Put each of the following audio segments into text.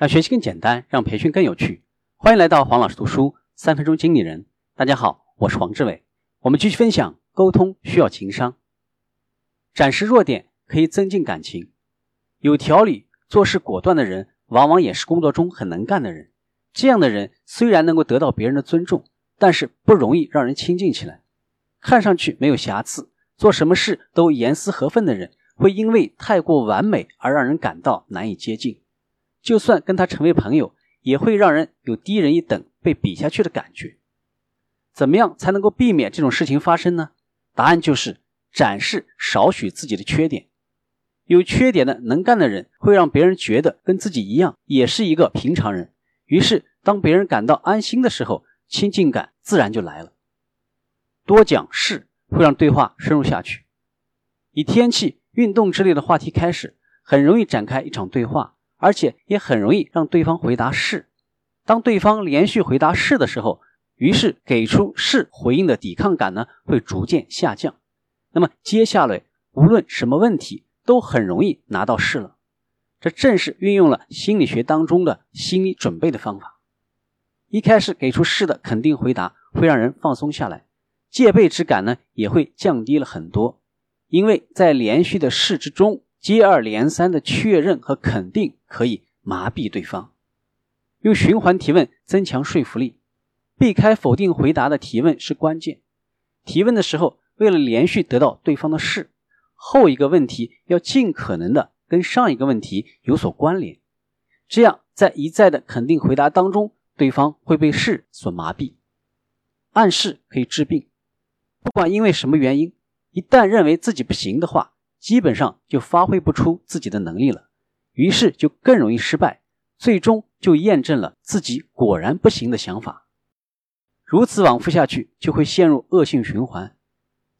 让学习更简单，让培训更有趣。欢迎来到黄老师读书三分钟经理人。大家好，我是黄志伟。我们继续分享，沟通需要情商。展示弱点可以增进感情。有条理、做事果断的人，往往也是工作中很能干的人。这样的人虽然能够得到别人的尊重，但是不容易让人亲近起来。看上去没有瑕疵，做什么事都严丝合缝的人，会因为太过完美而让人感到难以接近。就算跟他成为朋友，也会让人有低人一等、被比下去的感觉。怎么样才能够避免这种事情发生呢？答案就是展示少许自己的缺点。有缺点的能干的人，会让别人觉得跟自己一样，也是一个平常人。于是，当别人感到安心的时候，亲近感自然就来了。多讲事会让对话深入下去。以天气、运动之类的话题开始，很容易展开一场对话。而且也很容易让对方回答是。当对方连续回答是的时候，于是给出是回应的抵抗感呢会逐渐下降。那么接下来无论什么问题都很容易拿到是了。这正是运用了心理学当中的心理准备的方法。一开始给出是的肯定回答会让人放松下来，戒备之感呢也会降低了很多，因为在连续的是之中。接二连三的确认和肯定可以麻痹对方，用循环提问增强说服力，避开否定回答的提问是关键。提问的时候，为了连续得到对方的是，后一个问题要尽可能的跟上一个问题有所关联，这样在一再的肯定回答当中，对方会被是所麻痹。暗示可以治病，不管因为什么原因，一旦认为自己不行的话。基本上就发挥不出自己的能力了，于是就更容易失败，最终就验证了自己果然不行的想法。如此往复下去，就会陷入恶性循环。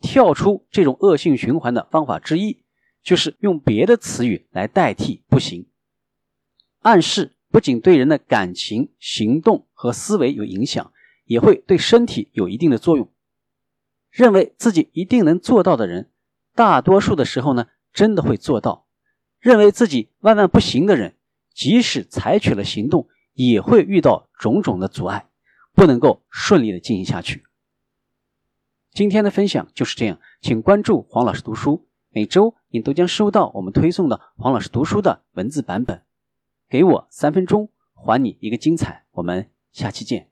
跳出这种恶性循环的方法之一，就是用别的词语来代替“不行”。暗示不仅对人的感情、行动和思维有影响，也会对身体有一定的作用。认为自己一定能做到的人。大多数的时候呢，真的会做到。认为自己万万不行的人，即使采取了行动，也会遇到种种的阻碍，不能够顺利的进行下去。今天的分享就是这样，请关注黄老师读书，每周你都将收到我们推送的黄老师读书的文字版本。给我三分钟，还你一个精彩。我们下期见。